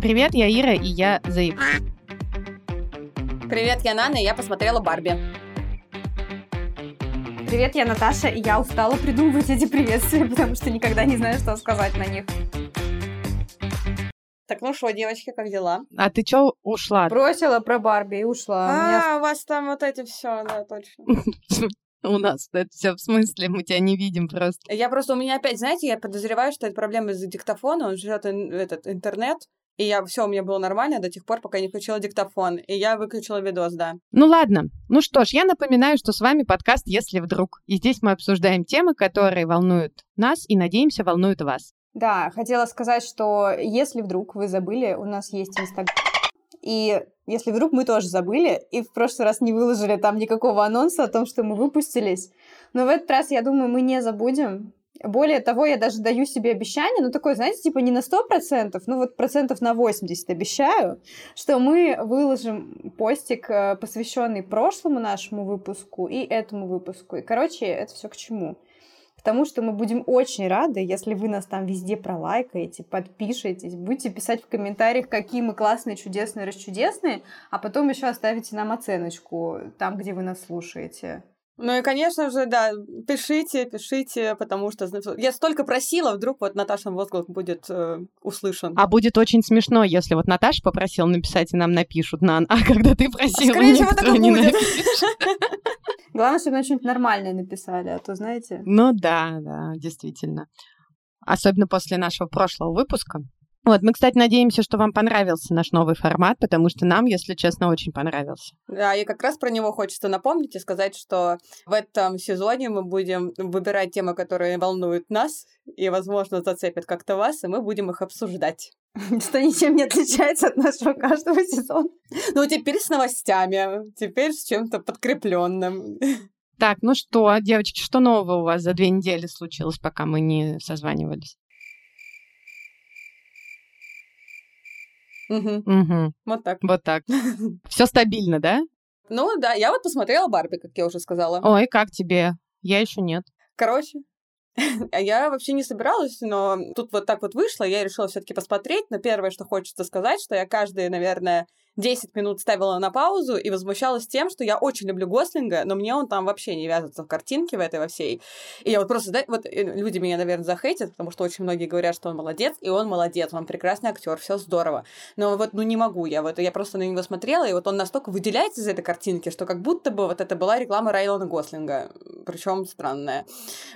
Привет, я Ира, и я заеб... Привет, я Нана, и я посмотрела Барби. Привет, я Наташа, и я устала придумывать эти приветствия, потому что никогда не знаю, что сказать на них. Так, ну что, девочки, как дела? А ты чё ушла? Бросила про Барби и ушла. А, у вас там вот эти все, да, точно. У нас это все в смысле, мы тебя не видим просто. Я просто, у меня опять, знаете, я подозреваю, что это проблема из-за диктофона, он живет этот интернет, и я все у меня было нормально до тех пор, пока не включила диктофон. И я выключила видос, да. Ну ладно. Ну что ж, я напоминаю, что с вами подкаст «Если вдруг». И здесь мы обсуждаем темы, которые волнуют нас и, надеемся, волнуют вас. Да, хотела сказать, что если вдруг вы забыли, у нас есть Инстаграм. И если вдруг мы тоже забыли и в прошлый раз не выложили там никакого анонса о том, что мы выпустились, но в этот раз, я думаю, мы не забудем. Более того, я даже даю себе обещание, ну такое, знаете, типа не на 100%, ну вот процентов на 80 обещаю, что мы выложим постик, э, посвященный прошлому нашему выпуску и этому выпуску. И, короче, это все к чему? Потому что мы будем очень рады, если вы нас там везде пролайкаете, подпишетесь, будете писать в комментариях, какие мы классные, чудесные, расчудесные, а потом еще оставите нам оценочку там, где вы нас слушаете. Ну и, конечно же, да, пишите, пишите, потому что я столько просила, вдруг вот Наташа возглас будет э, услышан. А будет очень смешно, если вот Наташа попросила написать, и нам напишут, Нан, а когда ты просила, Скорее всего, так и не будет. Главное, чтобы нам что-нибудь нормальное написали, а то, знаете... Ну да, да, действительно. Особенно после нашего прошлого выпуска. Вот, мы, кстати, надеемся, что вам понравился наш новый формат, потому что нам, если честно, очень понравился. Да, и как раз про него хочется напомнить и сказать, что в этом сезоне мы будем выбирать темы, которые волнуют нас и, возможно, зацепят как-то вас, и мы будем их обсуждать. Что ничем не отличается от нашего каждого сезона. Ну, теперь с новостями, теперь с чем-то подкрепленным. Так, ну что, девочки, что нового у вас за две недели случилось, пока мы не созванивались? Угу. Угу. Вот так. Вот так. Все стабильно, да? Ну да, я вот посмотрела Барби, как я уже сказала. Ой, как тебе? Я еще нет. Короче, а я вообще не собиралась, но тут вот так вот вышло, я решила все-таки посмотреть. Но первое, что хочется сказать, что я каждые, наверное, 10 минут ставила на паузу и возмущалась тем, что я очень люблю Гослинга, но мне он там вообще не вяжется в картинке в этой во всей. И я вот просто, да, вот э, люди меня, наверное, захейтят, потому что очень многие говорят, что он молодец, и он молодец, он прекрасный актер, все здорово. Но вот, ну, не могу я, вот я просто на него смотрела, и вот он настолько выделяется из этой картинки, что как будто бы вот это была реклама Райлона Гослинга, причем странная.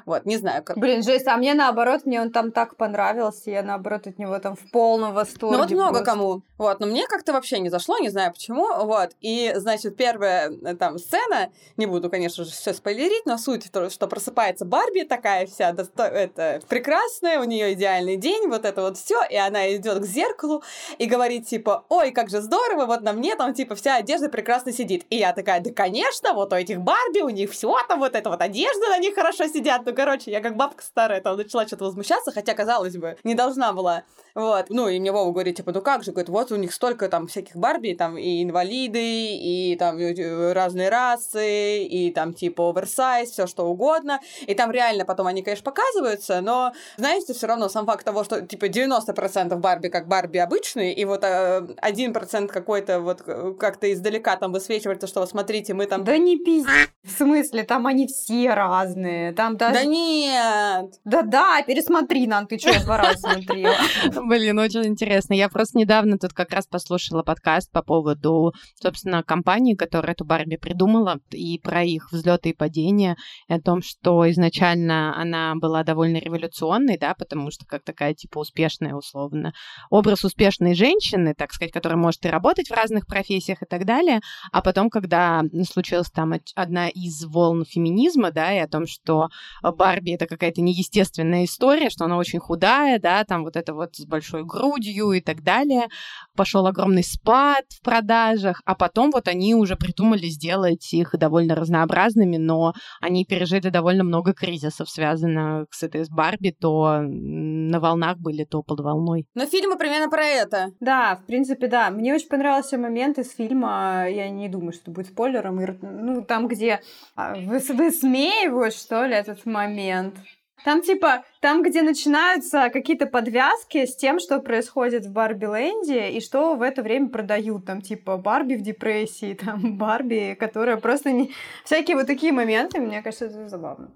Вот, не знаю. Как... Блин, жесть, а мне наоборот, мне он там так понравился, я наоборот от него там в полном восторге. Ну вот много просто. кому. Вот, но мне как-то вообще не зашло, не знаю почему. Вот, и, значит, первая э, там сцена, не буду, конечно же, все спойлерить, но суть, что просыпается Барби такая вся, досто... это прекрасная, у нее идеальный день, вот это вот все, и она идет к зеркалу и говорит типа, ой, как же здорово, вот на мне там типа вся одежда прекрасно сидит. И я такая, да, конечно, вот у этих Барби, у них все там вот эта вот одежда на них хорошо сидят. Ну, короче, я как бабка старая там начала что-то возмущаться, хотя, казалось бы, не должна была. Вот. Ну, и мне Вова говорит, типа, ну как же, говорит, вот у них столько там всяких Барби, там и инвалиды, и там э, разные расы, и там типа оверсайз, все что угодно. И там реально потом они, конечно, показываются, но, знаете, все равно сам факт того, что типа 90% Барби как Барби обычные, и вот э, 1% какой-то вот э, как-то издалека там высвечивается, что смотрите, мы там... Да не пиздец. В смысле, там они все разные. Там даже... Да нет! Да-да, пересмотри нам, ты что, два раза смотрела. Блин, очень интересно. Я просто недавно тут как раз послушала подкаст по поводу, собственно, компании, которая эту Барби придумала, и про их взлеты и падения, и о том, что изначально она была довольно революционной, да, потому что как такая, типа, успешная, условно, образ успешной женщины, так сказать, которая может и работать в разных профессиях и так далее, а потом, когда случилась там одна из волн феминизма, да, и о том, что Барби это какая-то неестественная история, что она очень худая, да, там вот это вот с большой грудью и так далее. Пошел огромный спад в продажах, а потом вот они уже придумали сделать их довольно разнообразными, но они пережили довольно много кризисов, связанных с этой с Барби, то на волнах были, то под волной. Но фильмы примерно про это. Да, в принципе, да. Мне очень понравился момент из фильма, я не думаю, что будет спойлером, ну, там, где а, высмеивают, что ли, этот момент. Там типа, там, где начинаются какие-то подвязки с тем, что происходит в Барби-ленде и что в это время продают. Там типа Барби в депрессии, там Барби, которая просто не... Всякие вот такие моменты, мне кажется, это забавно.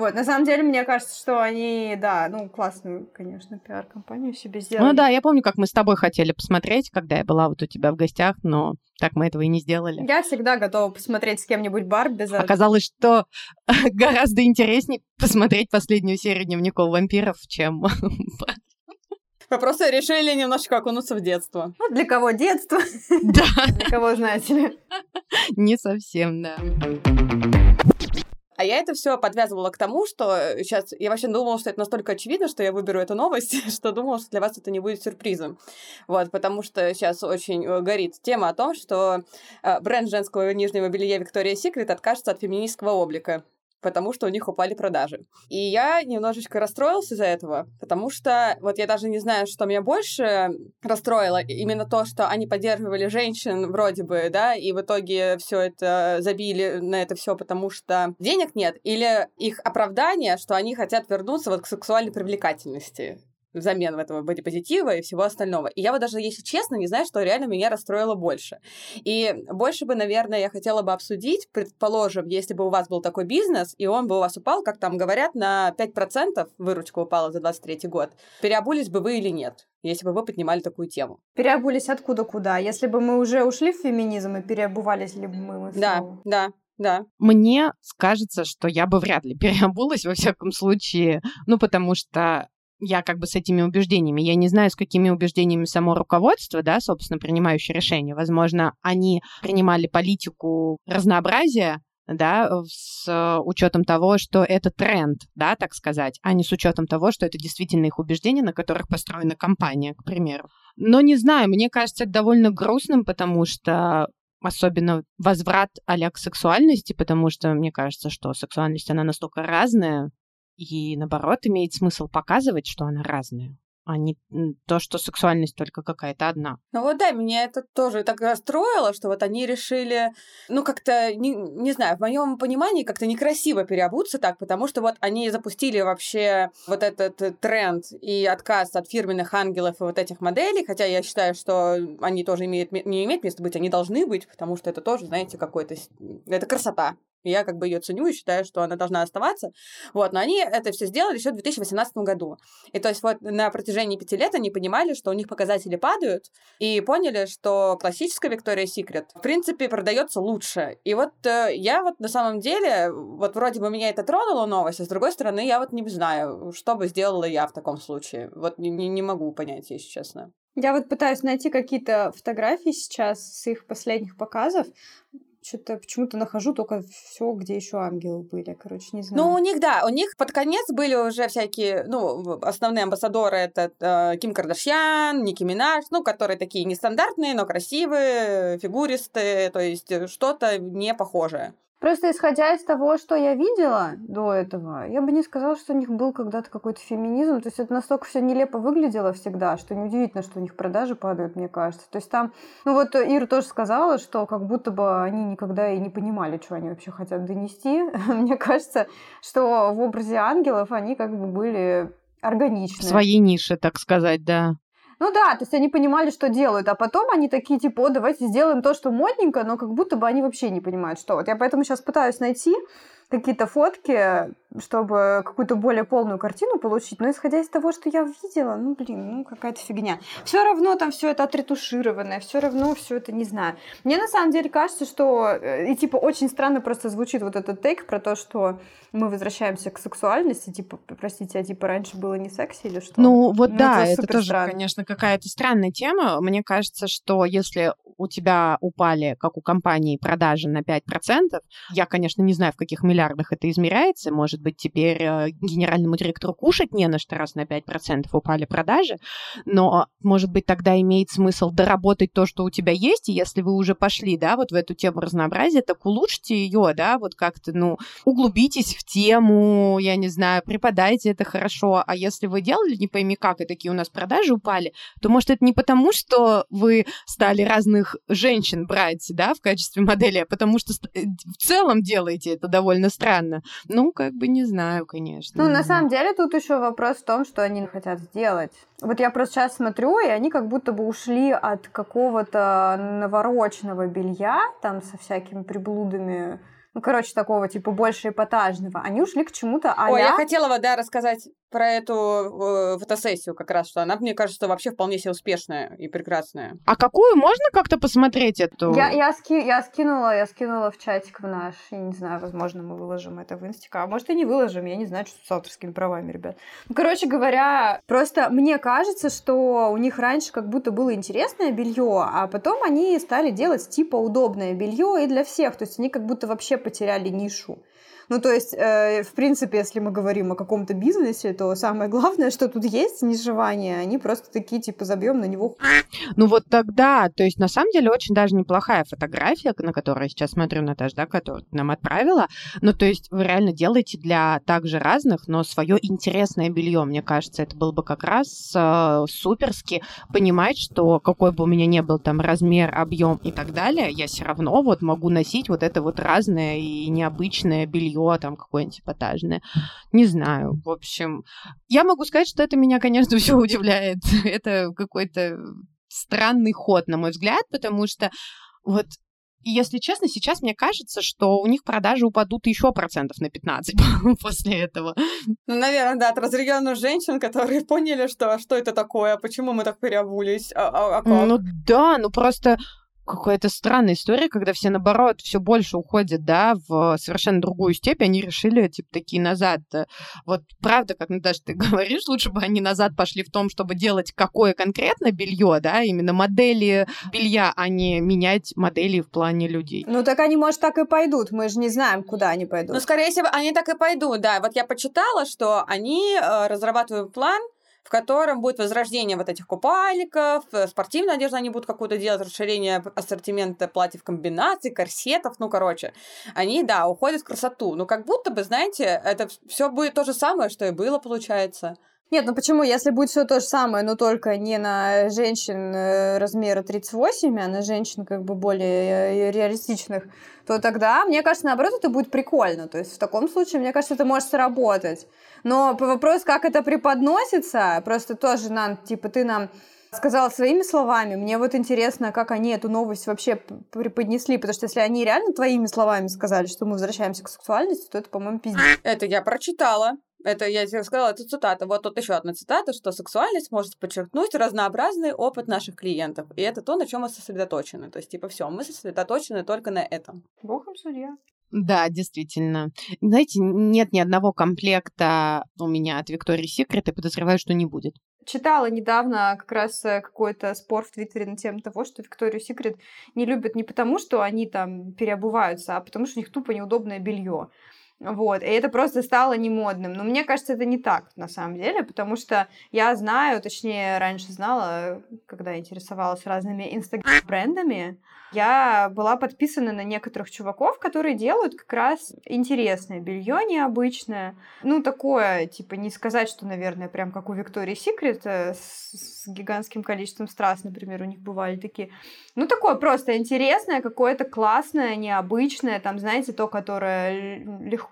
Вот, на самом деле, мне кажется, что они, да, ну, классную, конечно, пиар-компанию себе сделали. Ну да, я помню, как мы с тобой хотели посмотреть, когда я была вот у тебя в гостях, но так мы этого и не сделали. Я всегда готова посмотреть с кем-нибудь Барби. За... Оказалось, что гораздо интереснее посмотреть последнюю серию дневников вампиров, чем вы просто решили немножечко окунуться в детство. Ну, для кого детство? Да. Для кого, знаете ли. Не совсем, да. А я это все подвязывала к тому, что сейчас я вообще думала, что это настолько очевидно, что я выберу эту новость, что думала, что для вас это не будет сюрпризом. Вот, потому что сейчас очень э, горит тема о том, что э, бренд женского нижнего белья Victoria's Secret откажется от феминистского облика потому что у них упали продажи. И я немножечко расстроился из-за этого, потому что вот я даже не знаю, что меня больше расстроило. Именно то, что они поддерживали женщин вроде бы, да, и в итоге все это забили на это все, потому что денег нет, или их оправдание, что они хотят вернуться вот к сексуальной привлекательности взамен этого бодипозитива и всего остального. И я вот даже, если честно, не знаю, что реально меня расстроило больше. И больше бы, наверное, я хотела бы обсудить, предположим, если бы у вас был такой бизнес, и он бы у вас упал, как там говорят, на 5% выручка упала за 23 год, переобулись бы вы или нет? если бы вы поднимали такую тему. Переобулись откуда куда? Если бы мы уже ушли в феминизм и переобувались ли бы мы? Да, да, да. Мне кажется, что я бы вряд ли переобулась, во всяком случае, ну, потому что я как бы с этими убеждениями. Я не знаю, с какими убеждениями само руководство, да, собственно, принимающее решение. Возможно, они принимали политику разнообразия, да, с учетом того, что это тренд, да, так сказать, а не с учетом того, что это действительно их убеждения, на которых построена компания, к примеру. Но не знаю, мне кажется это довольно грустным, потому что особенно возврат а к сексуальности, потому что мне кажется, что сексуальность, она настолько разная, и наоборот, имеет смысл показывать, что она разная а не то, что сексуальность только какая-то одна. Ну вот да, меня это тоже так расстроило, что вот они решили, ну как-то, не, не знаю, в моем понимании как-то некрасиво переобуться так, потому что вот они запустили вообще вот этот тренд и отказ от фирменных ангелов и вот этих моделей, хотя я считаю, что они тоже имеют, не имеют места быть, они должны быть, потому что это тоже, знаете, какой-то... Это красота, я как бы ее ценю и считаю, что она должна оставаться. Вот, но они это все сделали еще в 2018 году. И то есть вот на протяжении пяти лет они понимали, что у них показатели падают, и поняли, что классическая Victoria's Secret, в принципе, продается лучше. И вот э, я вот на самом деле, вот вроде бы меня это тронуло новость, а с другой стороны, я вот не знаю, что бы сделала я в таком случае. Вот не, не могу понять, если честно. Я вот пытаюсь найти какие-то фотографии сейчас с их последних показов что-то почему-то нахожу только все, где еще ангелы были. Короче, не знаю. Ну, у них, да, у них под конец были уже всякие, ну, основные амбассадоры это э, Ким Кардашьян, Ники Минаж, ну, которые такие нестандартные, но красивые, фигуристые, то есть э, что-то не похожее. Просто исходя из того, что я видела до этого, я бы не сказала, что у них был когда-то какой-то феминизм. То есть это настолько все нелепо выглядело всегда, что неудивительно, что у них продажи падают, мне кажется. То есть там, ну вот Ира тоже сказала, что как будто бы они никогда и не понимали, что они вообще хотят донести. мне кажется, что в образе ангелов они как бы были органичны. В своей нише, так сказать, да. Ну да, то есть они понимали, что делают, а потом они такие, типа, о, давайте сделаем то, что модненько, но как будто бы они вообще не понимают, что. Вот я поэтому сейчас пытаюсь найти какие-то фотки, чтобы какую-то более полную картину получить. Но исходя из того, что я видела, ну, блин, ну, какая-то фигня. Все равно там все это отретушированное, все равно все это не знаю. Мне на самом деле кажется, что э, и типа очень странно просто звучит вот этот тейк про то, что мы возвращаемся к сексуальности, типа, простите, а типа раньше было не секси или что? Ну, вот ну, да, это, это тоже, странно. конечно, какая-то странная тема. Мне кажется, что если у тебя упали, как у компании, продажи на 5%, я, конечно, не знаю, в каких миллиардах это измеряется, может быть, теперь э, генеральному директору кушать не на что, раз на 5% упали продажи, но, может быть, тогда имеет смысл доработать то, что у тебя есть, и если вы уже пошли, да, вот в эту тему разнообразия, так улучшите ее, да, вот как-то, ну, углубитесь в тему, я не знаю, преподайте это хорошо, а если вы делали не пойми как, и такие у нас продажи упали, то, может, это не потому, что вы стали разных женщин брать, да, в качестве модели, потому что э, в целом делаете это довольно странно. Ну, как бы не знаю, конечно. Ну, на самом деле, тут еще вопрос в том, что они хотят сделать. Вот я просто сейчас смотрю, и они как будто бы ушли от какого-то навороченного белья, там со всякими приблудами ну, короче, такого, типа, больше эпатажного, они ушли к чему-то а Ой, я хотела, вот, да, рассказать про эту э, фотосессию как раз, что она, мне кажется, вообще вполне себе успешная и прекрасная. А какую можно как-то посмотреть эту? Я, я, ски, я скинула, я скинула в чатик в наш, я не знаю, возможно, мы выложим это в инстика, а может и не выложим, я не знаю, что с авторскими правами, ребят. Ну, короче говоря, просто мне кажется, что у них раньше как будто было интересное белье, а потом они стали делать типа удобное белье и для всех, то есть они как будто вообще потеряли нишу. Ну, то есть, э, в принципе, если мы говорим о каком-то бизнесе, то самое главное, что тут есть нижевание, они просто такие, типа, забьем на него. Ну, вот тогда, то есть, на самом деле, очень даже неплохая фотография, на которую я сейчас смотрю, Наташа, да, которую нам отправила. Ну, то есть, вы реально делаете для также разных, но свое интересное белье. Мне кажется, это было бы как раз э, суперски понимать, что какой бы у меня ни был там размер, объем и так далее, я все равно вот могу носить вот это вот разное и необычное белье жилье там какое-нибудь эпатажное. Не знаю. В общем, я могу сказать, что это меня, конечно, все удивляет. это какой-то странный ход, на мой взгляд, потому что вот если честно, сейчас мне кажется, что у них продажи упадут еще процентов на 15 после этого. Ну, наверное, да, от разряденных женщин, которые поняли, что, что это такое, почему мы так переобулись, а, а, а как? Ну да, ну просто какая-то странная история, когда все, наоборот, все больше уходят, да, в совершенно другую степь, они решили, типа, такие назад. Вот правда, как, Наташа, ты говоришь, лучше бы они назад пошли в том, чтобы делать какое конкретно белье, да, именно модели белья, а не менять модели в плане людей. Ну, так они, может, так и пойдут, мы же не знаем, куда они пойдут. Ну, скорее всего, они так и пойдут, да. Вот я почитала, что они э, разрабатывают план, в котором будет возрождение вот этих купальников, э, спортивную одежду они будут какую-то делать, расширение ассортимента платьев комбинаций, корсетов, ну, короче. Они, да, уходят в красоту. Но как будто бы, знаете, это все будет то же самое, что и было, получается. Нет, ну почему? Если будет все то же самое, но только не на женщин э, размера 38, а на женщин как бы более э, реалистичных, то тогда, мне кажется, наоборот, это будет прикольно. То есть в таком случае, мне кажется, это может сработать. Но по вопросу, как это преподносится, просто тоже нам, типа, ты нам сказала своими словами. Мне вот интересно, как они эту новость вообще преподнесли, потому что если они реально твоими словами сказали, что мы возвращаемся к сексуальности, то это, по-моему, пиздец. Это я прочитала. Это я тебе сказала, это цитата. Вот тут еще одна цитата, что сексуальность может подчеркнуть разнообразный опыт наших клиентов. И это то, на чем мы сосредоточены. То есть, типа, все, мы сосредоточены только на этом. Богом судья. Да, действительно. Знаете, нет ни одного комплекта у меня от Victoria's Secret, и подозреваю, что не будет. Читала недавно как раз э, какой-то спор в Твиттере на тему того, что Victoria's Secret не любят не потому, что они там переобуваются, а потому, что у них тупо неудобное белье. Вот, и это просто стало немодным. Но мне кажется, это не так на самом деле, потому что я знаю, точнее, раньше знала, когда интересовалась разными инстаграм-брендами, я была подписана на некоторых чуваков, которые делают как раз интересное белье необычное. Ну, такое, типа, не сказать, что, наверное, прям как у Виктории Секрет э, с, с гигантским количеством страз, например, у них бывали такие. Ну, такое просто интересное, какое-то классное, необычное, там, знаете, то, которое легко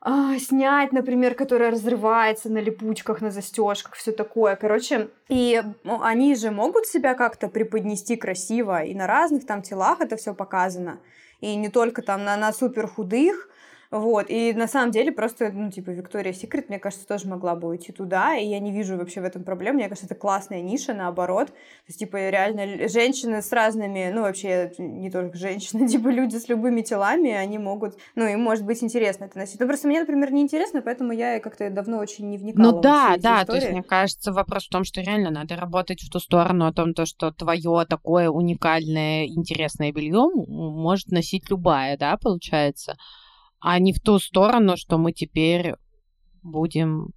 а, снять, например, которая разрывается на липучках, на застежках, все такое. Короче, и ну, они же могут себя как-то преподнести красиво, и на разных там телах это все показано. И не только там на, на супер худых, вот, и на самом деле просто, ну, типа, Виктория Секрет, мне кажется, тоже могла бы уйти туда, и я не вижу вообще в этом проблем. Мне кажется, это классная ниша, наоборот. То есть, типа, реально женщины с разными, ну, вообще, не только женщины, типа, люди с любыми телами, они могут, ну, им может быть интересно это носить. Ну, просто мне, например, не интересно, поэтому я как-то давно очень не вникала. Ну, да, да, то есть, мне кажется, вопрос в том, что реально надо работать в ту сторону, о том, то, что твое такое уникальное, интересное белье может носить любая, да, получается а не в ту сторону, что мы теперь будем...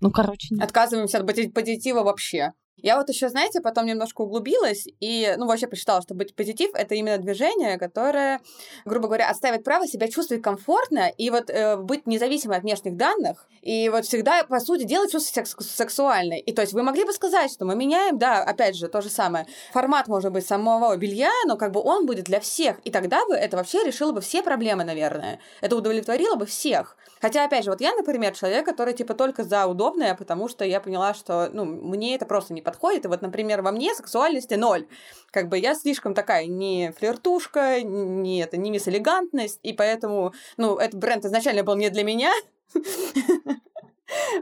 Ну, короче... Отказываемся от позитива вообще. Я вот еще, знаете, потом немножко углубилась и, ну, вообще посчитала, что быть позитив — это именно движение, которое, грубо говоря, отставит право себя чувствовать комфортно и вот э, быть независимой от внешних данных, и вот всегда, по сути, делать чувство секс сексуальной. И то есть вы могли бы сказать, что мы меняем, да, опять же, то же самое. Формат может быть самого белья, но как бы он будет для всех, и тогда бы это вообще решило бы все проблемы, наверное. Это удовлетворило бы всех. Хотя, опять же, вот я, например, человек, который, типа, только за удобное, потому что я поняла, что, ну, мне это просто не подходит. И вот, например, во мне сексуальности ноль. Как бы я слишком такая не флиртушка, не это, не мисс элегантность, и поэтому, ну, этот бренд изначально был не для меня.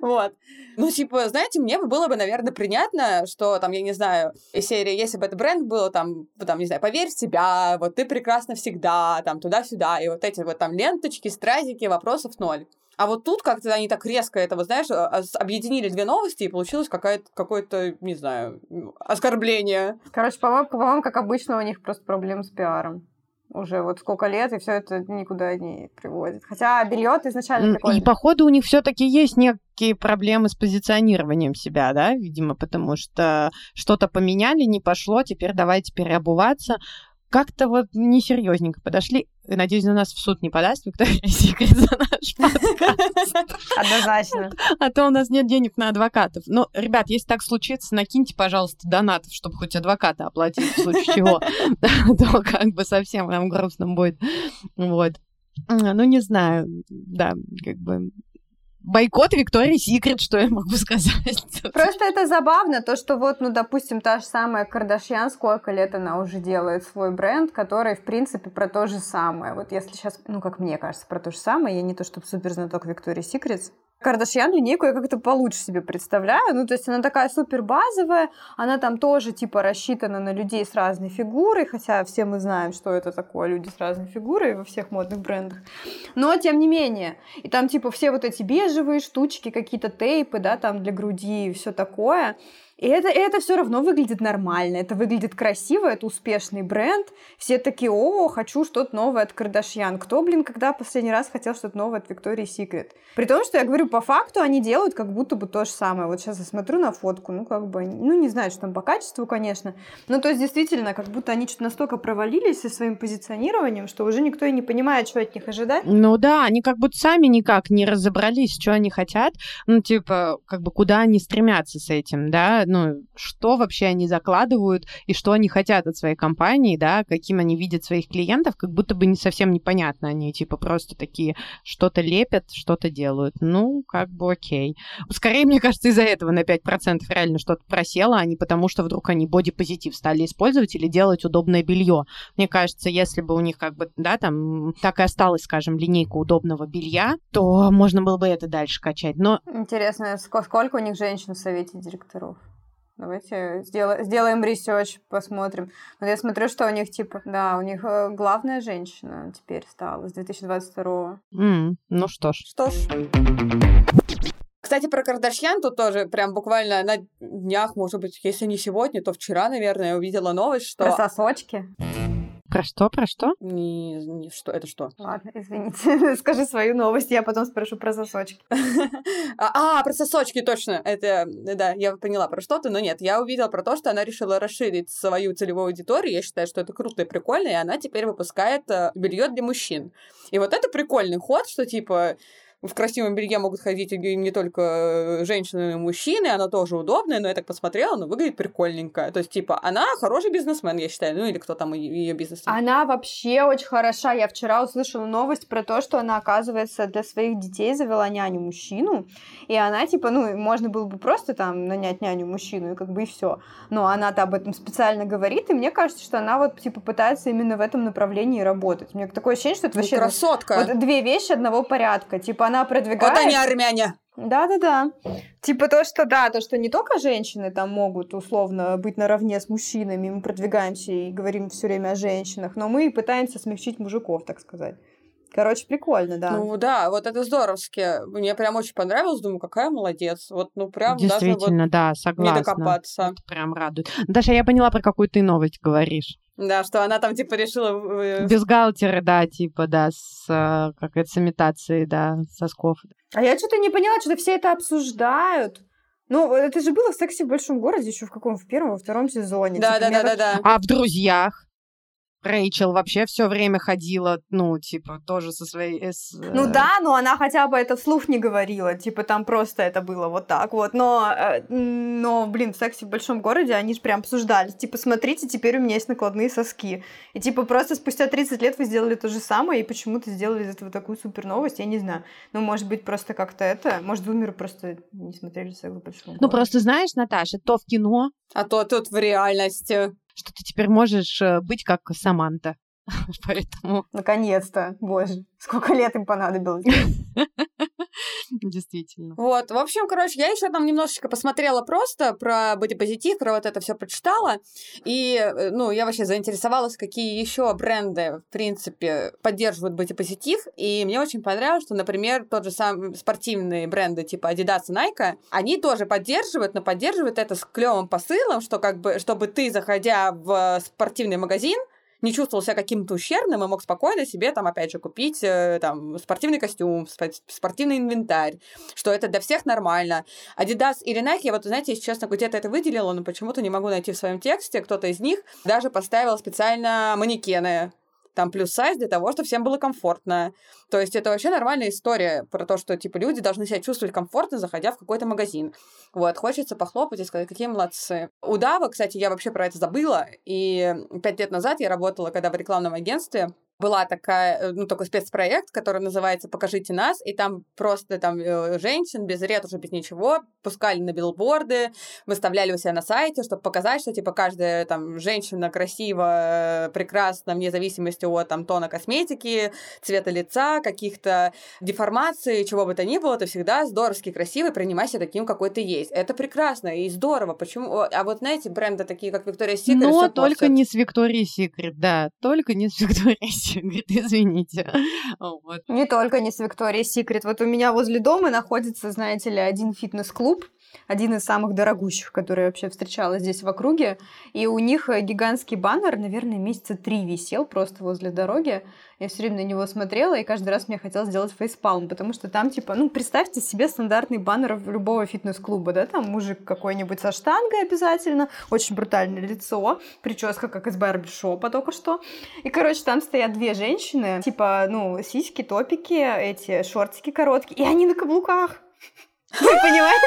Вот. Ну, типа, знаете, мне было бы, наверное, принятно, что там, я не знаю, из серии, если бы это бренд был, там, там, не знаю, поверь в себя, вот ты прекрасно всегда, там, туда-сюда, и вот эти вот там ленточки, стразики, вопросов ноль. А вот тут как-то они так резко это, вот знаешь, а, объединили две новости, и получилось какое-то, какое-то, не знаю, оскорбление. Короче, по-моему, по как обычно, у них просто проблемы с пиаром уже вот сколько лет, и все это никуда не приводит. Хотя белье изначально прикольно. И походу у них все-таки есть некие проблемы с позиционированием себя, да, видимо, потому что что-то поменяли, не пошло, теперь давайте переобуваться как-то вот несерьезненько подошли. Надеюсь, на нас в суд не подаст Виктория Секрет за наш подкаст. Однозначно. А то у нас нет денег на адвокатов. Но, ребят, если так случится, накиньте, пожалуйста, донатов, чтобы хоть адвоката оплатить, в случае чего. То как бы совсем нам грустно будет. Вот. Ну, не знаю, да, как бы бойкот Виктории Секрет, что я могу сказать. Просто это забавно, то, что вот, ну, допустим, та же самая Кардашьян, сколько лет она уже делает свой бренд, который, в принципе, про то же самое. Вот если сейчас, ну, как мне кажется, про то же самое, я не то, чтобы супер знаток Виктории Секрет, Кардашьян линейку я как-то получше себе представляю. Ну, то есть она такая супер базовая, она там тоже типа рассчитана на людей с разной фигурой, хотя все мы знаем, что это такое люди с разной фигурой во всех модных брендах. Но тем не менее, и там типа все вот эти бежевые штучки, какие-то тейпы, да, там для груди и все такое. И это, это все равно выглядит нормально, это выглядит красиво, это успешный бренд. Все такие, о, хочу что-то новое от Кардашьян. Кто, блин, когда последний раз хотел что-то новое от Виктории Секрет? При том, что я говорю, по факту они делают как будто бы то же самое. Вот сейчас я смотрю на фотку, ну, как бы, ну, не знаю, что там по качеству, конечно. Но то есть, действительно, как будто они что-то настолько провалились со своим позиционированием, что уже никто и не понимает, что от них ожидать. Ну да, они как будто сами никак не разобрались, что они хотят. Ну, типа, как бы, куда они стремятся с этим, да? Ну, что вообще они закладывают и что они хотят от своей компании, да, каким они видят своих клиентов, как будто бы не совсем непонятно. Они типа просто такие что-то лепят, что-то делают. Ну, как бы окей. Скорее, мне кажется, из-за этого на 5% реально что-то просело, а не потому, что вдруг они бодипозитив стали использовать или делать удобное белье. Мне кажется, если бы у них как бы, да, там так и осталась, скажем, линейка удобного белья, то можно было бы это дальше качать. Но... Интересно, сколько у них женщин в совете директоров? Давайте сделаем, сделаем research, посмотрим. Но я смотрю, что у них, типа, да, у них э, главная женщина теперь стала с 2022 mm, Ну что ж. Что ж. Кстати, про Кардашьян тут тоже прям буквально на днях, может быть, если не сегодня, то вчера, наверное, я увидела новость, что... Про сосочки? Про что, про что? Не, не что, это что? Ладно, извините. Скажи свою новость, я потом спрошу про сосочки. А, а, про сосочки, точно. Это, да, я поняла про что-то, но нет, я увидела про то, что она решила расширить свою целевую аудиторию. Я считаю, что это круто и прикольно, и она теперь выпускает э, белье для мужчин. И вот это прикольный ход, что типа в красивом белье могут ходить не только э, женщины, но и мужчины, она тоже удобная, но я так посмотрела, но выглядит прикольненько. То есть, типа, она хороший бизнесмен, я считаю, ну или кто там ее бизнес. Она вообще очень хороша. Я вчера услышала новость про то, что она, оказывается, для своих детей завела няню мужчину, и она, типа, ну, можно было бы просто там нанять няню мужчину, и как бы и все. Но она-то об этом специально говорит, и мне кажется, что она вот, типа, пытается именно в этом направлении работать. У меня такое ощущение, что это ну, вообще... Красотка! Вот две вещи одного порядка. Типа, она продвигает... Вот они армяне. Да-да-да. Типа то, что да, то, что не только женщины там могут условно быть наравне с мужчинами, мы продвигаемся и говорим все время о женщинах, но мы пытаемся смягчить мужиков, так сказать. Короче, прикольно, да. Ну да, вот это здоровски. Мне прям очень понравилось, думаю, какая молодец. Вот, ну прям Действительно, даже вот да, согласна. не докопаться. Это прям радует. Даша, я поняла, про какую ты новость говоришь. Да, что она там, типа, решила... Э, Бюстгальтеры, да, типа, да, с, э, как это, с имитацией, да, сосков. А я что-то не поняла, что-то все это обсуждают. Ну, это же было в «Сексе в большом городе» еще в каком? В первом, во втором сезоне. Да, Типа, да, да, так- да, да. А в «Друзьях» Рэйчел вообще все время ходила, ну, типа, тоже со своей... э, с, Ну э, да, но она хотя бы это вслух не говорила, типа там просто это было вот так вот. Но, э, но блин, в сексе в большом городе они же прям обсуждали. Типа, смотрите, теперь у меня есть накладные соски. И типа просто спустя 30 лет вы сделали то же самое, и почему-то сделали из этого такую супер новость, я не знаю. Ну, может быть, просто как-то это... Может, зумеры просто не смотрели секс в большом Ну, городе. просто знаешь, Наташа, то в кино, А то тут в реальности. Что ты теперь можешь э, быть как Саманта. Поэтому, Наконец-то, боже, сколько лет им понадобилось. действительно. Вот, в общем, короче, я еще там немножечко посмотрела просто про бодипозитив, про вот это все прочитала, и, э, ну, я вообще заинтересовалась, какие еще бренды, в принципе, поддерживают бодипозитив, и мне очень понравилось, что, например, тот же самый спортивные бренды типа Adidas и Nike, они тоже поддерживают, но поддерживают это с клевым посылом, что как бы, чтобы ты, заходя в спортивный магазин, не чувствовал себя каким-то ущербным и мог спокойно себе там, опять же, купить э, там спортивный костюм, спо- спортивный инвентарь, что это для всех нормально. Adidas или Nike, я вот, знаете, если честно, где-то это выделила, но почему-то не могу найти в своем тексте, кто-то из них даже поставил специально манекены там плюс сайз для того, чтобы всем было комфортно. То есть это вообще нормальная история про то, что типа люди должны себя чувствовать комфортно, заходя в какой-то магазин. Вот, хочется похлопать и сказать, какие молодцы. У Дава, кстати, я вообще про это забыла, и пять лет назад я работала, когда в рекламном агентстве, была такая, э, ну, такой спецпроект, который называется «Покажите нас», и там просто там э, женщин без ретуши, без ничего пускали на билборды, выставляли у себя на сайте, чтобы показать, что, типа, каждая там женщина красива, э, прекрасна, вне зависимости от там тона косметики, цвета лица, каких-то деформаций, чего бы то ни было, ты всегда здоровски красивый, принимай себя таким, какой ты есть. Это прекрасно и здорово. Почему? А вот, знаете, бренды такие, как Victoria's Secret, Но только не с Викторией Секрет, да, только не с Викторией Секрет, извините. Вот. Не только не с Викторией Секрет. Вот у меня возле дома находится, знаете ли, один фитнес-клуб, один из самых дорогущих, который вообще встречала здесь в округе. И у них э, гигантский баннер, наверное, месяца три висел просто возле дороги. Я все время на него смотрела, и каждый раз мне хотелось сделать фейспалм, потому что там, типа, ну, представьте себе стандартный баннер любого фитнес-клуба, да, там мужик какой-нибудь со штангой обязательно, очень брутальное лицо, прическа, как из барбершопа только что. И, короче, там стоят две женщины, типа, ну, сиськи, топики, эти шортики короткие, и они на каблуках. Вы понимаете?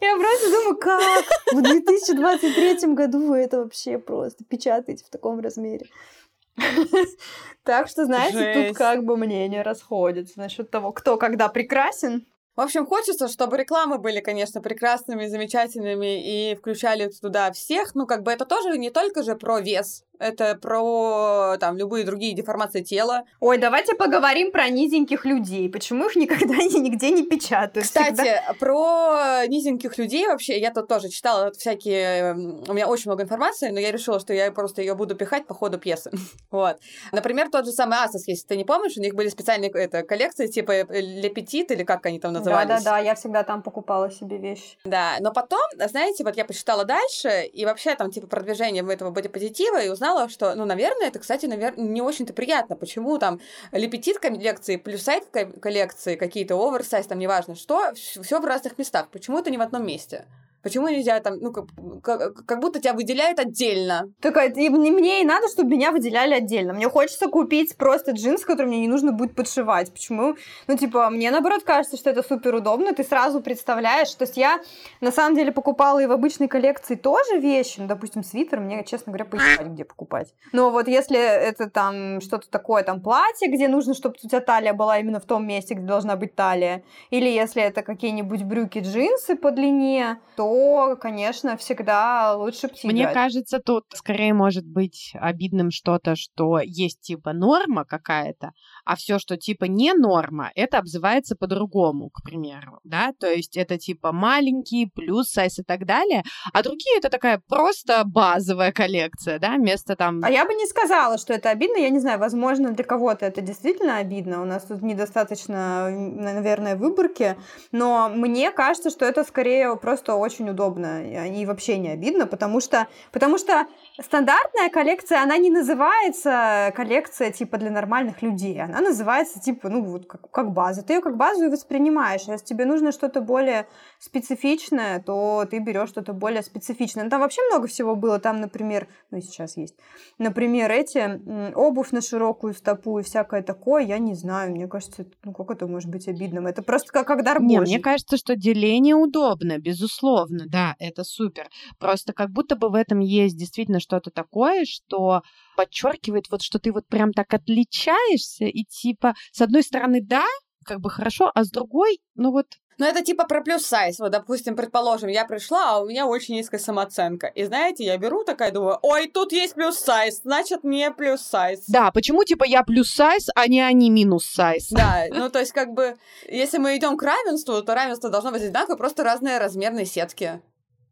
Я просто думаю, как в 2023 году вы это вообще просто печатаете в таком размере. Так что, знаете, тут как бы мнения расходятся насчет того, кто когда прекрасен. В общем, хочется, чтобы рекламы были, конечно, прекрасными, замечательными и включали туда всех. Ну, как бы это тоже не только же про вес, это про там любые другие деформации тела. Ой, давайте поговорим про низеньких людей. Почему их никогда ни- нигде не печатают? Кстати, Всегда- про низеньких людей вообще, я тут тоже читала всякие... м, У меня очень много информации, но я решила, что я просто ее буду пихать по ходу пьесы. вот. Например, тот же самый Asos, если ты не помнишь, у них были специальные это, коллекции типа Le Petit, или как они там назывались. Да-да-да, я всегда там покупала себе вещи. Да, но потом, знаете, вот я почитала дальше, и вообще там, типа, продвижение этого бодипозитива, и узнала, что, ну, наверное, это, кстати, наверное, не очень-то приятно. Почему там лепетит коллекции, плюс-сайт ко- коллекции, какие-то оверсайз, там, неважно что, все в разных местах. Почему это не в одном месте? Почему нельзя там, ну, как, как, как будто тебя выделяют отдельно? Такая, и мне, и надо, чтобы меня выделяли отдельно. Мне хочется купить просто джинс, который мне не нужно будет подшивать. Почему? Ну, типа, мне наоборот кажется, что это супер удобно. Ты сразу представляешь. То есть я, на самом деле, покупала и в обычной коллекции тоже вещи. Ну, допустим, свитер мне, честно говоря, поискать, где покупать. Но вот если это там что-то такое, там, платье, где нужно, чтобы у тебя талия была именно в том месте, где должна быть талия, или если это какие-нибудь брюки, джинсы по длине, то, конечно, всегда лучше птичь Мне кажется, тут скорее может быть обидным что-то, что есть типа норма какая-то, а все, что типа не норма, это обзывается по-другому, к примеру, да, то есть это типа маленький, плюс сайз и так далее, а другие это такая просто базовая коллекция, да, вместо там... А я бы не сказала, что это обидно. Я не знаю, возможно, для кого-то это действительно обидно. У нас тут недостаточно, наверное, выборки. Но мне кажется, что это скорее просто очень удобно и вообще не обидно, потому что, потому что стандартная коллекция, она не называется коллекция типа для нормальных людей, она называется типа, ну вот как, как база. Ты ее как базу и воспринимаешь. Если тебе нужно что-то более специфичное, то ты берешь что-то более специфичное. Ну, там вообще много всего было. Там, например, ну и сейчас есть, например, эти обувь на широкую стопу и всякое такое, я не знаю. Мне кажется, ну как это может быть обидным? Это просто как, как дар Не, мне кажется, что деление удобно, безусловно, да, это супер. Просто как будто бы в этом есть действительно что-то такое, что подчеркивает вот, что ты вот прям так отличаешься, и типа, с одной стороны, да, как бы хорошо, а с другой, ну вот ну, это типа про плюс сайз. Вот, допустим, предположим, я пришла, а у меня очень низкая самооценка. И знаете, я беру такая, думаю, ой, тут есть плюс сайз, значит, мне плюс сайз. Да, почему типа я плюс сайз, а не они минус сайз? Да, ну то есть как бы, если мы идем к равенству, то равенство должно быть одинаково, просто разные размерные сетки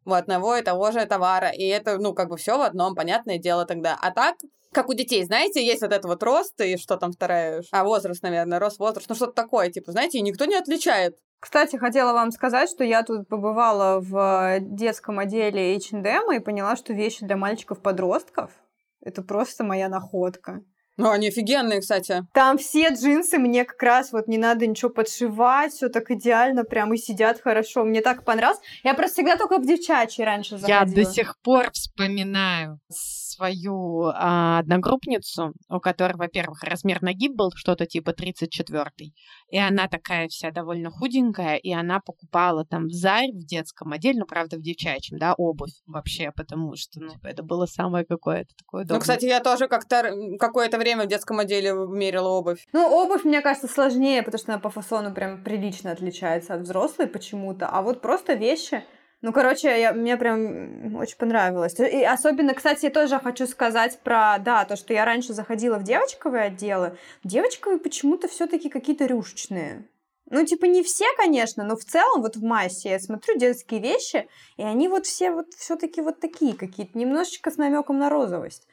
у одного и того же товара. И это, ну, как бы все в одном, понятное дело тогда. А так, как у детей, знаете, есть вот это вот рост, и что там вторая, а возраст, наверное, рост, возраст, ну что-то такое, типа, знаете, никто не отличает. Кстати, хотела вам сказать, что я тут побывала в детском отделе H&M и поняла, что вещи для мальчиков-подростков — это просто моя находка. Ну, они офигенные, кстати. Там все джинсы, мне как раз вот не надо ничего подшивать, все так идеально, прям и сидят хорошо. Мне так понравилось. Я просто всегда только в девчачьи раньше заходила. Я до сих пор вспоминаю свою а, одногруппницу, у которой, во-первых, размер ноги был что-то типа 34-й, и она такая вся довольно худенькая, и она покупала там в Заре в детском отделе, ну, правда, в девчачьем, да, обувь вообще, потому что, ну, это было самое какое-то такое удобное. Ну, кстати, я тоже как-то какое-то время в детском отделе мерила обувь. Ну, обувь, мне кажется, сложнее, потому что она по фасону прям прилично отличается от взрослой почему-то, а вот просто вещи ну, короче, я, мне прям очень понравилось. И особенно, кстати, я тоже хочу сказать про, да, то, что я раньше заходила в девочковые отделы. Девочковые почему-то все таки какие-то рюшечные. Ну, типа, не все, конечно, но в целом вот в массе я смотрю детские вещи, и они вот все вот все таки вот такие какие-то, немножечко с намеком на розовость.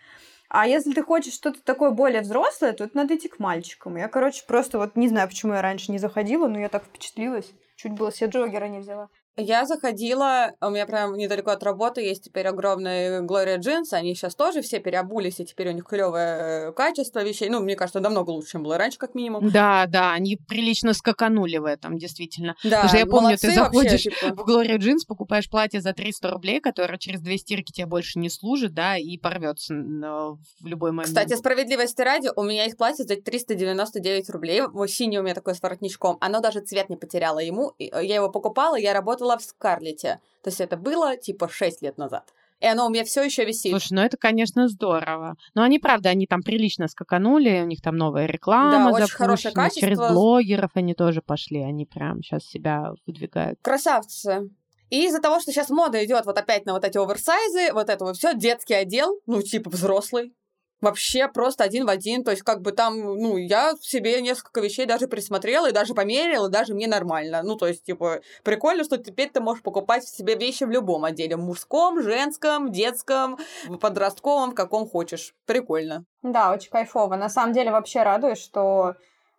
А если ты хочешь что-то такое более взрослое, то это надо идти к мальчикам. Я, короче, просто вот не знаю, почему я раньше не заходила, но я так впечатлилась. Чуть было себе джогера не взяла. Я заходила, у меня прям недалеко от работы есть теперь огромные Gloria Jeans, они сейчас тоже все переобулись, и теперь у них клевое качество вещей. Ну, мне кажется, намного лучше, чем было раньше, как минимум. Да, да, они прилично скаканули в этом, действительно. Да, Потому что я помню, ты заходишь вообще, типа... в Gloria Jeans, покупаешь платье за 300 рублей, которое через две стирки тебе больше не служит, да, и порвется в любой момент. Кстати, справедливости ради, у меня есть платье за 399 рублей, синее у меня такое с воротничком, оно даже цвет не потеряло ему, э, я его покупала, я работала работала в Скарлете. То есть это было типа 6 лет назад. И оно у меня все еще висит. Слушай, ну это, конечно, здорово. Но они, правда, они там прилично скаканули, у них там новая реклама да, очень хорошее качество. Через блогеров они тоже пошли, они прям сейчас себя выдвигают. Красавцы. И из-за того, что сейчас мода идет вот опять на вот эти оверсайзы, вот это вот все, детский отдел, ну, типа взрослый, вообще просто один в один. То есть, как бы там, ну, я себе несколько вещей даже присмотрела и даже померила, и даже мне нормально. Ну, то есть, типа, прикольно, что теперь ты можешь покупать себе вещи в любом отделе. В мужском, женском, детском, подростковом, в каком хочешь. Прикольно. Да, очень кайфово. На самом деле, вообще радуюсь, что...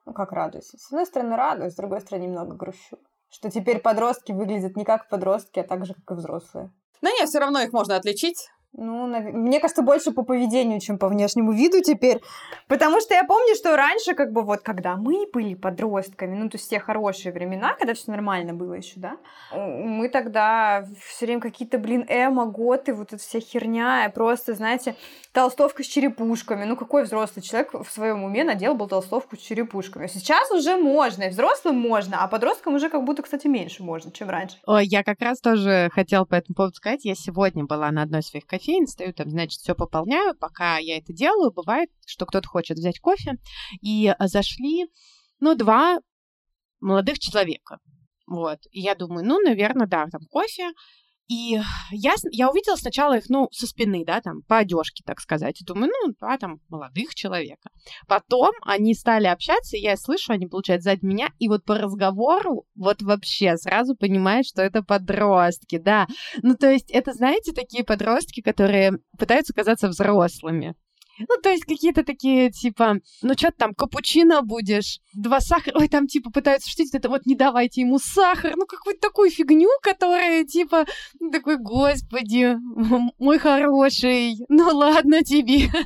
Ну, как радуюсь? С одной стороны, радуюсь, с другой стороны, немного грущу. Что теперь подростки выглядят не как подростки, а так же, как и взрослые. Но нет, все равно их можно отличить. Ну, мне кажется, больше по поведению, чем по внешнему виду теперь. Потому что я помню, что раньше, как бы вот, когда мы были подростками, ну, то есть те хорошие времена, когда все нормально было еще, да, мы тогда все время какие-то, блин, эмо, готы, вот эта вся херня, просто, знаете, толстовка с черепушками. Ну, какой взрослый человек в своем уме надел был толстовку с черепушками? Сейчас уже можно, и взрослым можно, а подросткам уже как будто, кстати, меньше можно, чем раньше. Ой, я как раз тоже хотела по этому поводу сказать, я сегодня была на одной из своих кофеин, стою там, значит, все пополняю. Пока я это делаю, бывает, что кто-то хочет взять кофе. И а, зашли, ну, два молодых человека. Вот. И я думаю, ну, наверное, да, там кофе. И я, я увидела сначала их, ну, со спины, да, там, по одежке, так сказать. И думаю, ну, два там молодых человека. Потом они стали общаться, и я слышу, они, получается, сзади меня, и вот по разговору вот вообще сразу понимаешь, что это подростки, да. Ну, то есть это, знаете, такие подростки, которые пытаются казаться взрослыми. Ну, то есть какие-то такие, типа, ну, что там, капучино будешь, два сахара, ой, там, типа, пытаются шутить, это вот не давайте ему сахар, ну, какую-то такую фигню, которая, типа, такой, господи, мой хороший, ну, ладно тебе.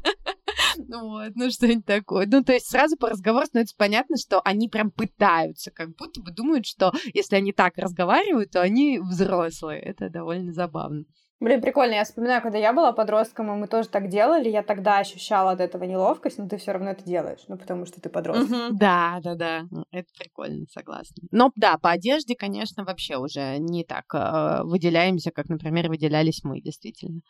Вот, ну, что-нибудь такое. Ну, то есть сразу по разговору становится понятно, что они прям пытаются, как будто бы думают, что если они так разговаривают, то они взрослые. Это довольно забавно. Блин, прикольно. Я вспоминаю, когда я была подростком, и мы тоже так делали, я тогда ощущала от этого неловкость, но ты все равно это делаешь, ну, потому что ты подросток. Угу. Да, да, да. Это прикольно, согласна. Но да, по одежде, конечно, вообще уже не так э, выделяемся, как, например, выделялись мы, действительно.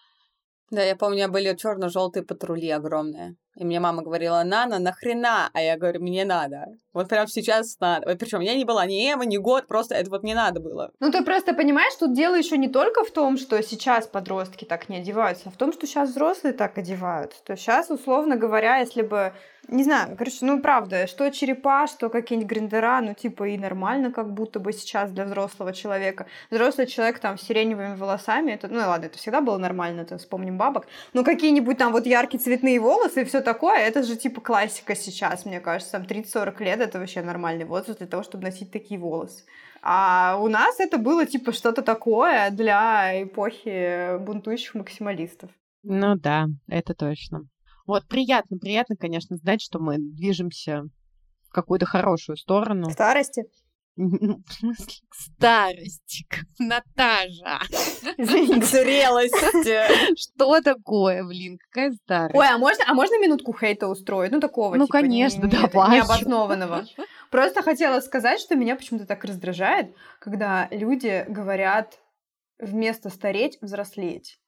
Да, я помню, у меня были черно-желтые патрули огромные. И мне мама говорила, Нана, нахрена? А я говорю, мне надо. Вот прям сейчас надо. Причем я не была ни Эма, ни год, просто это вот не надо было. Ну ты просто понимаешь, тут дело еще не только в том, что сейчас подростки так не одеваются, а в том, что сейчас взрослые так одеваются. То сейчас, условно говоря, если бы не знаю, короче, ну правда, что черепа, что какие-нибудь гриндера, ну типа и нормально как будто бы сейчас для взрослого человека. Взрослый человек там с сиреневыми волосами, это, ну ладно, это всегда было нормально, это вспомним бабок, но какие-нибудь там вот яркие цветные волосы и все такое, это же типа классика сейчас, мне кажется, там 30-40 лет это вообще нормальный возраст для того, чтобы носить такие волосы. А у нас это было типа что-то такое для эпохи бунтующих максималистов. Ну да, это точно. Вот приятно, приятно, конечно, знать, что мы движемся в какую-то хорошую сторону. К старости? Ну, в смысле, к старости, как Наташа. К зрелости. Что такое, блин, какая старость? Ой, а можно, а можно минутку хейта устроить? Ну, такого, Ну, типа, конечно, не, не, давай. Необоснованного. Просто хотела сказать, что меня почему-то так раздражает, когда люди говорят вместо стареть взрослеть.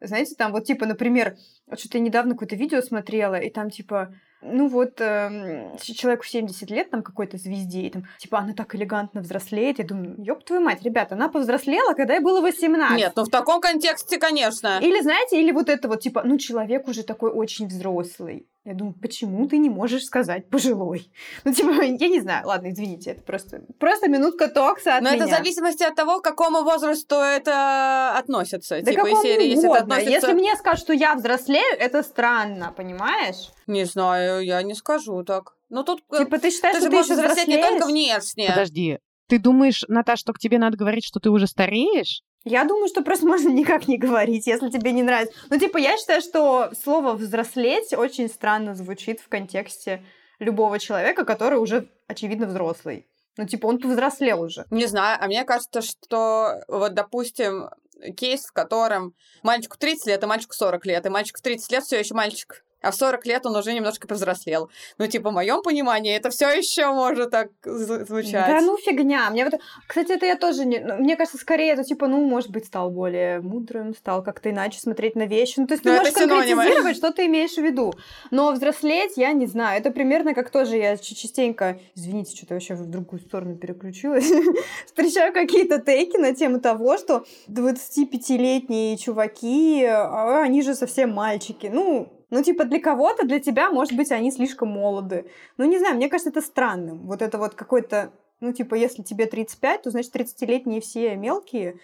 Знаете, там вот типа, например, что-то я недавно какое-то видео смотрела, и там типа ну вот э, человеку 70 лет, там какой-то звезде, и там, типа, она так элегантно взрослеет. Я думаю, ёб твою мать, ребята, она повзрослела, когда ей было 18. Нет, ну в таком контексте, конечно. Или, знаете, или вот это вот, типа, ну человек уже такой очень взрослый. Я думаю, почему ты не можешь сказать пожилой? Ну, типа, я не знаю. Ладно, извините, это просто, просто минутка токса от Но меня. это в зависимости от того, к какому возрасту это относится. Да типа, какому серии, если это угодно. относится... Если мне скажут, что я взрослею, это странно, понимаешь? Не знаю, я не скажу так. Ну тут... э, Типа ты считаешь, ты что ты можешь взрослеть не только внешне. Подожди, ты думаешь, Наташ, что к тебе надо говорить, что ты уже стареешь? Я думаю, что просто можно никак не говорить, если тебе не нравится. Ну, типа, я считаю, что слово «взрослеть» очень странно звучит в контексте любого человека, который уже, очевидно, взрослый. Ну, типа, он повзрослел уже. Не знаю, а мне кажется, что вот, допустим, кейс, в котором мальчику 30 лет, а мальчику 40 лет, и мальчик в 30 лет все еще мальчик, а в 40 лет он уже немножко повзрослел. Ну, типа, в моем понимании это все еще может так звучать. Да ну фигня. Мне вот... Кстати, это я тоже не... ну, Мне кажется, скорее это типа, ну, может быть, стал более мудрым, стал как-то иначе смотреть на вещи. Ну, то есть ты Ну, можешь это синонимы. конкретизировать, что ты имеешь в виду. Но взрослеть, я не знаю. Это примерно как тоже я частенько... Извините, что-то вообще в другую сторону переключилась. Встречаю какие-то тейки на тему того, что 25-летние чуваки, а они же совсем мальчики. Ну, ну, типа, для кого-то, для тебя, может быть, они слишком молоды. Ну, не знаю, мне кажется, это странным. Вот это вот какой-то... Ну, типа, если тебе 35, то, значит, 30-летние все мелкие.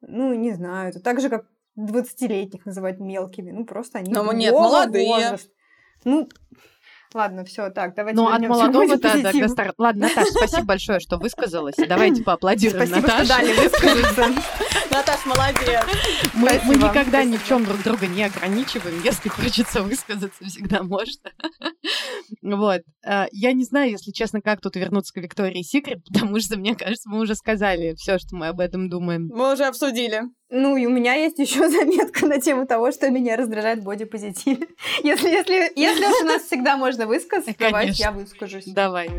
Ну, не знаю. Это так же, как 20-летних называть мелкими. Ну, просто они Ну, другого нет, молодые. возраста. Ну, ладно, все, так, давайте Ну, от молодого до, до, бодипозитиву. до стар- Ладно, Наташа, спасибо большое, что высказалась. Давайте поаплодируем Спасибо, что Наташе. дали высказаться. Наташ, молодец. Мы, мы Спасибо. никогда ни в чем друг друга не ограничиваем. Если хочется высказаться, всегда можно. Вот. Э, Я не знаю, если честно, как тут вернуться к Виктории Секрет, потому что, мне кажется, мы уже сказали все, что мы об этом думаем. Мы уже обсудили. Ну, и у меня есть еще заметка на тему того, что меня раздражает бодипозитив. Если, если, если уж у нас всегда можно высказаться, давайте я выскажусь. Давай.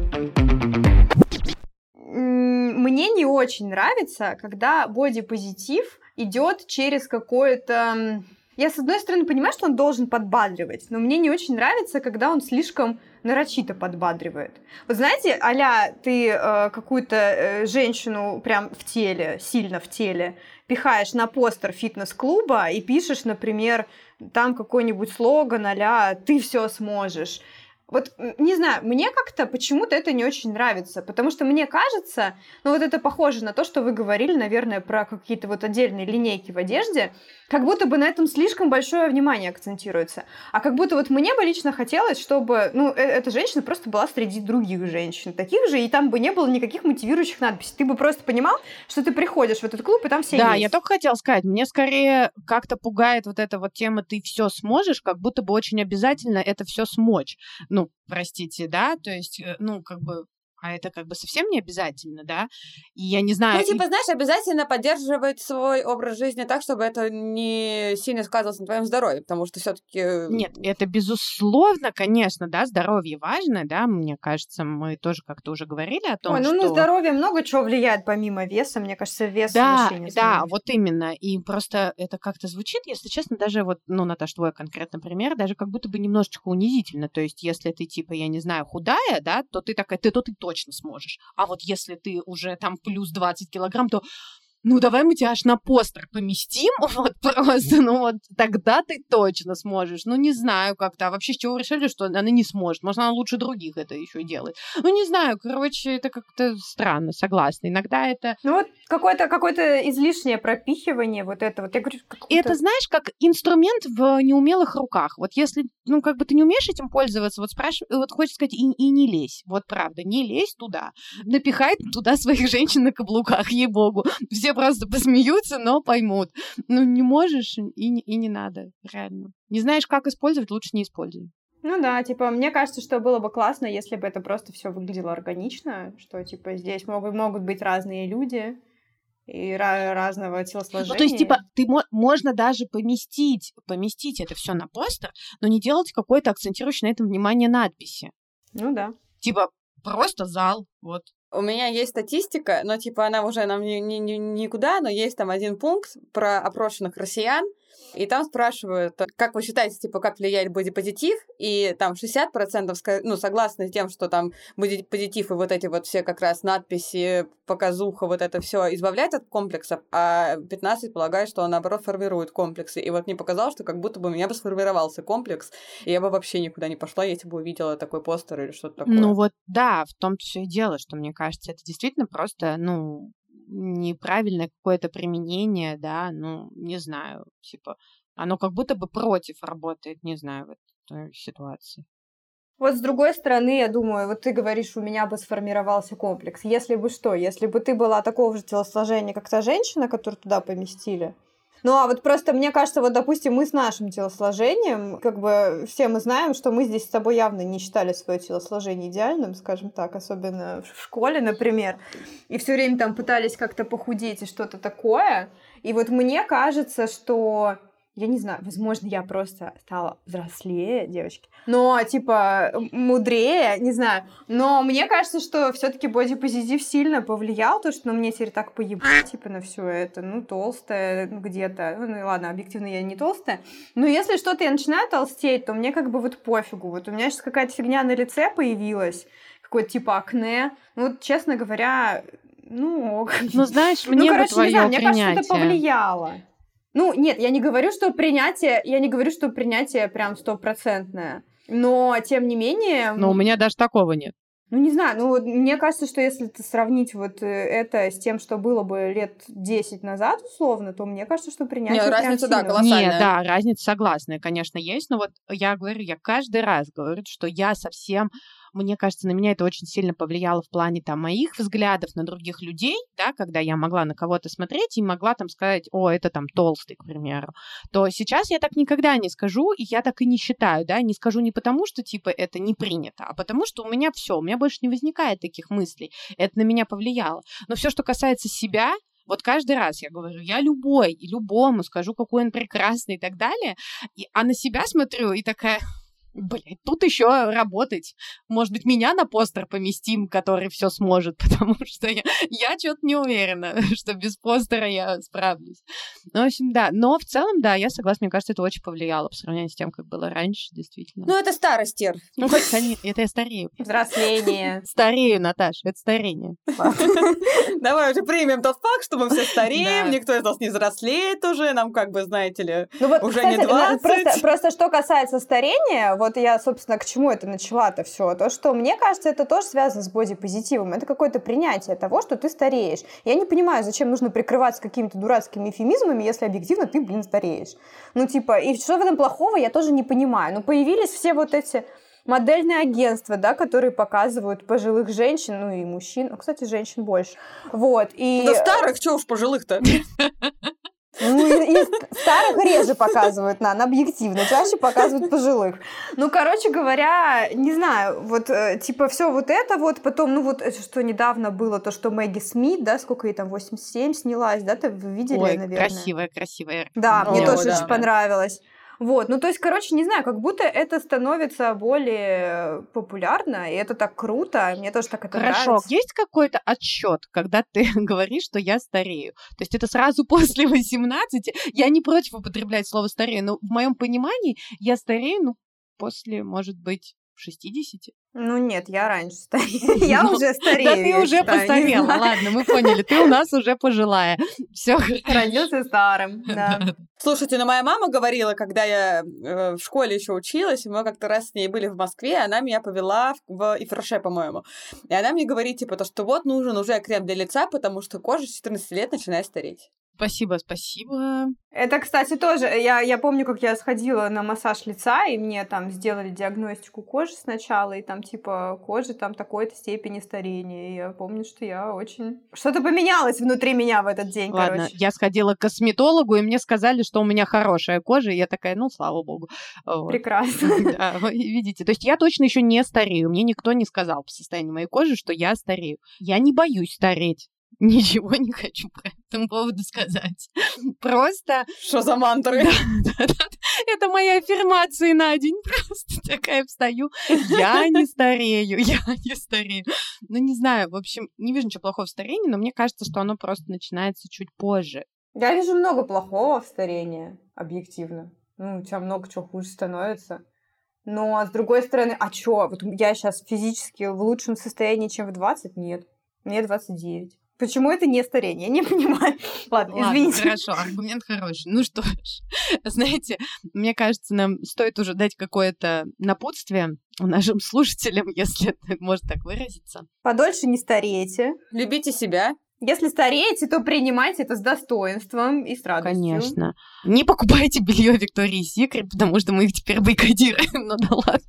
Мне не очень нравится, когда бодипозитив идет через какое-то... Я, с одной стороны, понимаю, что он должен подбадривать, но мне не очень нравится, когда он слишком нарочито подбадривает. Вот знаете, аля ты э, какую-то э, женщину прям в теле, сильно в теле, пихаешь на постер фитнес-клуба и пишешь, например, там какой-нибудь слоган аля «ты все сможешь». Вот, не знаю, мне как-то почему-то это не очень нравится, потому что мне кажется, ну вот это похоже на то, что вы говорили, наверное, про какие-то вот отдельные линейки в одежде, как будто бы на этом слишком большое внимание акцентируется. А как будто вот мне бы лично хотелось, чтобы, ну, э эта женщина просто была среди других женщин, таких же, и там бы не было никаких мотивирующих надписей. Ты бы просто понимал, что ты приходишь в этот клуб, и там все Да, есть. я только хотела сказать, мне скорее как-то пугает вот эта вот тема «ты все сможешь», как будто бы очень обязательно это все смочь. Ну, простите, да, то есть, э, ну, как бы а это как бы совсем не обязательно, да? И я не знаю... Ну, типа, знаешь, обязательно поддерживать свой образ жизни так, чтобы это не сильно сказывалось на твоем здоровье, потому что все таки Нет, это безусловно, конечно, да, здоровье важно, да, мне кажется, мы тоже как-то уже говорили о том, Ой, ну что... на здоровье много чего влияет помимо веса. Мне кажется, вес Да, вообще не да, изменит. вот именно. И просто это как-то звучит, если честно, даже вот, ну, Наташ, твой конкретный пример, даже как будто бы немножечко унизительно. То есть, если ты, типа, я не знаю, худая, да, то ты такая, ты, то ты точно сможешь. А вот если ты уже там плюс 20 килограмм, то ну, давай мы тебя аж на постер поместим, вот просто, ну вот тогда ты точно сможешь. Ну, не знаю как-то. А вообще, с чего решили, что она не сможет? Может, она лучше других это еще делает? Ну, не знаю, короче, это как-то странно, согласна. Иногда это Ну вот какое-то какое излишнее пропихивание вот это вот. Я говорю, это, знаешь, как инструмент в неумелых руках. Вот если, ну, как бы ты не умеешь этим пользоваться, вот спрашивай, вот хочется сказать, и, и не лезь. Вот правда, не лезь туда. Напихай туда своих женщин на каблуках, ей-богу. Все просто посмеются, но поймут. Ну, не можешь, и, не- и не надо, реально. Не знаешь, как использовать, лучше не используй. Ну да, типа, мне кажется, что было бы классно, если бы это просто все выглядело органично, что, типа, здесь могут, могут быть разные люди и ра- разного телосложения. Ну, то есть, типа, ты мо- можно даже поместить, поместить это все на постер, но не делать какой-то акцентирующий на этом внимание надписи. Ну да. Типа, просто зал, вот. У меня есть статистика, но типа она уже нам ни, ни- ни- никуда, но есть там один пункт про опрошенных россиян, и там спрашивают, как вы считаете, типа, как влияет бодипозитив, и там 60% ска- ну, согласны с тем, что там бодипозитив и вот эти вот все как раз надписи, показуха, вот это все избавляет от комплексов, а 15 полагают, что он, наоборот, формирует комплексы. И вот мне показалось, что как будто бы у меня бы сформировался комплекс, и я бы вообще никуда не пошла, если бы увидела такой постер или что-то такое. Ну вот да, в том-то все и дело, что мне кажется, это действительно просто, ну, неправильное какое-то применение, да, ну, не знаю, типа, оно как будто бы против работает, не знаю, в этой ситуации. Вот с другой стороны, я думаю, вот ты говоришь, у меня бы сформировался комплекс. Если бы что, если бы ты была такого же телосложения, как та женщина, которую туда поместили. Ну, а вот просто мне кажется, вот, допустим, мы с нашим телосложением, как бы все мы знаем, что мы здесь с тобой явно не считали свое телосложение идеальным, скажем так, особенно в школе, например. И все время там пытались как-то похудеть и что-то такое. И вот мне кажется, что я не знаю, возможно, я просто стала взрослее, девочки, но, типа, мудрее, не знаю. Но мне кажется, что все таки бодипозитив сильно повлиял, то, что ну, мне теперь так поебать, типа, на все это, ну, толстая ну, где-то. Ну, и ладно, объективно я не толстая. Но если что-то я начинаю толстеть, то мне как бы вот пофигу. Вот у меня сейчас какая-то фигня на лице появилась, какое-то типа акне. Ну, вот, честно говоря, ну, ок. Ну, знаешь, Ну, мне бы короче, не твое знаю, мне кажется, это повлияло. Ну, нет, я не говорю, что принятие, я не говорю, что принятие прям стопроцентное. Но, тем не менее, Но у меня даже такого нет. ну, не знаю, ну, вот мне кажется, что если ты сравнить вот э, это с тем, что было бы лет 10 назад, условно, то мне кажется, что принятие Не, прям разница, да, сильно колоссальная. Нет, да, разница согласная, конечно, есть, но вот я говорю, я каждый раз говорю, что я совсем, мне кажется, на меня это очень сильно повлияло в плане там моих взглядов на других людей, да, когда я могла на кого-то смотреть и могла там сказать, о, это там толстый, к примеру, то сейчас я так никогда не скажу, и я так и не считаю, да, не скажу не потому, что, типа, это не принято, а потому что у меня все, у меня больше не возникает таких мыслей, это на меня повлияло. Но все, что касается себя, вот каждый раз я говорю, я любой и любому скажу, какой он прекрасный и так далее, и, а на себя смотрю и такая, блядь, тут еще работать. Может быть, меня на постер поместим, который все сможет, потому что я, я что-то не уверена, что без постера я справлюсь. Ну, в общем, да. Но в целом, да, я согласна, мне кажется, это очень повлияло по сравнению с тем, как было раньше, действительно. Ну, это старость, Ир. Ну, хоть, это я старею. Взросление. Старею, Наташа, это старение. Давай уже примем тот факт, что мы все стареем, никто из нас не взрослеет уже, нам как бы, знаете ли... Ну Уже не на- 20. Просто, просто что касается старения, вот я, собственно, к чему это начала-то все. То, что мне кажется, это тоже связано с бодипозитивом. Это какое-то принятие того, что ты стареешь. Я не понимаю, зачем нужно прикрываться какими-то дурацкими эфемизмами, если объективно ты, блин, стареешь. Ну, типа, и что в этом плохого, я тоже не понимаю. Ну, появились все вот эти модельные агентства, да, которые показывают пожилых женщин, ну и мужчин, ну, кстати, женщин больше. Вот, и... Да старых, что уж пожилых-то? Ну, и, и старых реже показывают, на, объективно, чаще показывают пожилых. Ну, короче говоря, не знаю, вот, э, типа, все вот это вот, потом, ну, вот, что недавно было, то, что Мэгги Смит, да, сколько ей там, 87 снялась, да, ты видели, Ой, наверное? красивая, красивая. Да, мне О, тоже да. очень понравилось. Вот, ну то есть, короче, не знаю, как будто это становится более популярно, и это так круто, мне тоже так это Хорошо, нравится. есть какой-то отсчет, когда ты говоришь, что я старею? То есть это сразу после 18? Я не против употреблять слово старею, но в моем понимании я старею, ну, после, может быть, 60. Ну нет, я раньше старею. Я Ну, уже старею. Да ты уже постарела, ладно, мы поняли, ты у нас уже пожилая. Все. Родился старым, да. Слушайте, ну моя мама говорила, когда я э, в школе еще училась, и мы как-то раз с ней были в Москве, она меня повела в, в Ифраше, по-моему. И она мне говорит, типа, то, что вот нужен уже крем для лица, потому что кожа с 14 лет начинает стареть. Спасибо, спасибо. Это, кстати, тоже, я, я помню, как я сходила на массаж лица, и мне там сделали диагностику кожи сначала, и там, типа, кожа там такой-то степени старения. И я помню, что я очень... Что-то поменялось внутри меня в этот день, Ладно, короче. я сходила к косметологу, и мне сказали, что у меня хорошая кожа, и я такая, ну, слава богу. Прекрасно. Видите, то есть я точно еще не старею. Мне никто не сказал по состоянию моей кожи, что я старею. Я не боюсь стареть. Ничего не хочу по этому поводу сказать. Просто Что за мантры? Это мои аффирмации на день. Просто такая встаю. Я не старею, я не старею. Ну, не знаю, в общем, не вижу ничего плохого в старении, но мне кажется, что оно просто начинается чуть позже. Я вижу много плохого в старении, объективно. Ну, у тебя много чего хуже становится. Но, с другой стороны, а чё? Вот я сейчас физически в лучшем состоянии, чем в 20? Нет. Мне 29. Почему это не старение? Я не понимаю. Ладно, Ладно, извините. хорошо, аргумент хороший. Ну что ж, знаете, мне кажется, нам стоит уже дать какое-то напутствие нашим слушателям, если это можно так выразиться. Подольше не старейте. Любите себя. Если стареете, то принимайте это с достоинством и с радостью. Конечно. Не покупайте белье Виктории Секрет, потому что мы их теперь бойкотируем. Ну да ладно.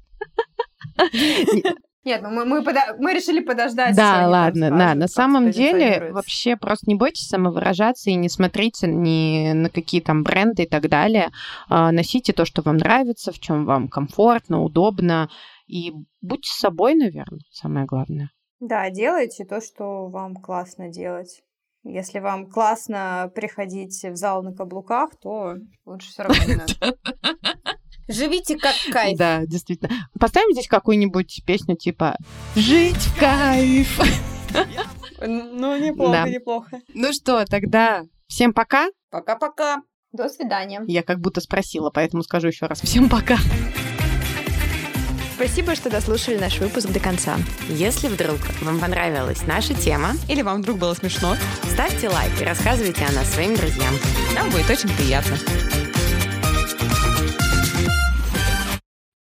Нет, ну мы, мы, подо- мы решили подождать. Да, ладно, скажут, да. На самом деле, вообще просто не бойтесь самовыражаться и не смотрите ни на какие там бренды и так далее. А, Носите то, что вам нравится, в чем вам комфортно, удобно. И будьте собой, наверное, самое главное. Да, делайте то, что вам классно делать. Если вам классно приходить в зал на каблуках, то лучше все равно не надо. Живите как кайф. Да, действительно. Поставим здесь какую-нибудь песню типа «Жить в кайф». Ну, неплохо, Да. неплохо. Ну что, тогда всем пока. Пока-пока. До свидания. Я как будто спросила, поэтому скажу еще раз. Всем пока. Спасибо, что дослушали наш выпуск до конца. Если вдруг вам понравилась наша тема, Или вам вдруг было смешно, ставьте лайк и рассказывайте о нас своим друзьям. нам будет очень приятно.